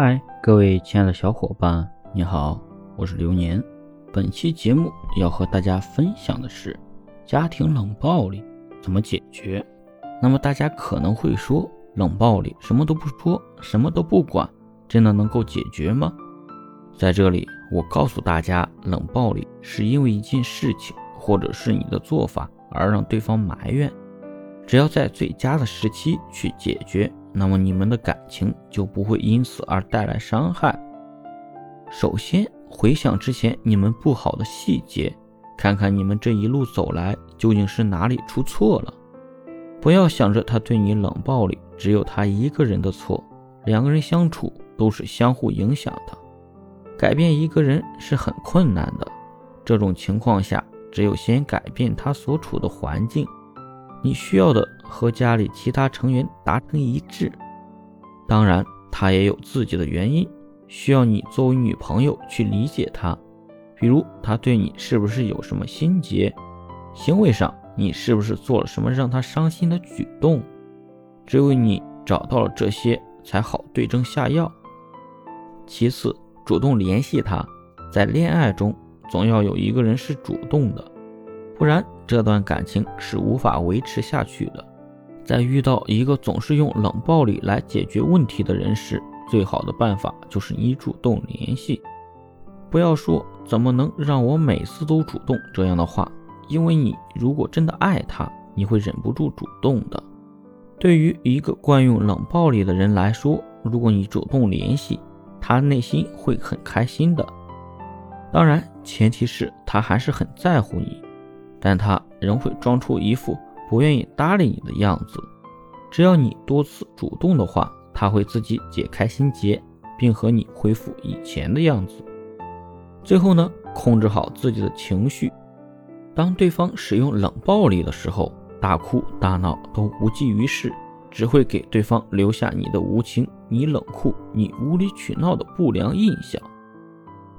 嗨，各位亲爱的小伙伴，你好，我是流年。本期节目要和大家分享的是家庭冷暴力怎么解决。那么大家可能会说，冷暴力什么都不说，什么都不管，真的能够解决吗？在这里，我告诉大家，冷暴力是因为一件事情或者是你的做法而让对方埋怨，只要在最佳的时期去解决。那么你们的感情就不会因此而带来伤害。首先回想之前你们不好的细节，看看你们这一路走来究竟是哪里出错了。不要想着他对你冷暴力只有他一个人的错，两个人相处都是相互影响的。改变一个人是很困难的，这种情况下只有先改变他所处的环境。你需要的和家里其他成员达成一致，当然他也有自己的原因，需要你作为女朋友去理解他。比如他对你是不是有什么心结，行为上你是不是做了什么让他伤心的举动？只有你找到了这些，才好对症下药。其次，主动联系他，在恋爱中总要有一个人是主动的。不然，这段感情是无法维持下去的。在遇到一个总是用冷暴力来解决问题的人时，最好的办法就是你主动联系。不要说“怎么能让我每次都主动”这样的话，因为你如果真的爱他，你会忍不住主动的。对于一个惯用冷暴力的人来说，如果你主动联系，他内心会很开心的。当然，前提是他还是很在乎你。但他仍会装出一副不愿意搭理你的样子。只要你多次主动的话，他会自己解开心结，并和你恢复以前的样子。最后呢，控制好自己的情绪。当对方使用冷暴力的时候，大哭大闹都无济于事，只会给对方留下你的无情、你冷酷、你无理取闹的不良印象。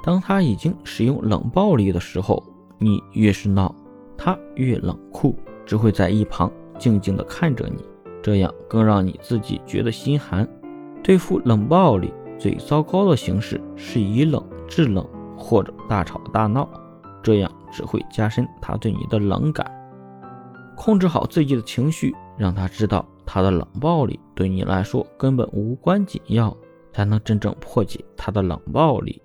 当他已经使用冷暴力的时候，你越是闹。他越冷酷，只会在一旁静静地看着你，这样更让你自己觉得心寒。对付冷暴力最糟糕的形式是以冷制冷，或者大吵大闹，这样只会加深他对你的冷感。控制好自己的情绪，让他知道他的冷暴力对你来说根本无关紧要，才能真正破解他的冷暴力。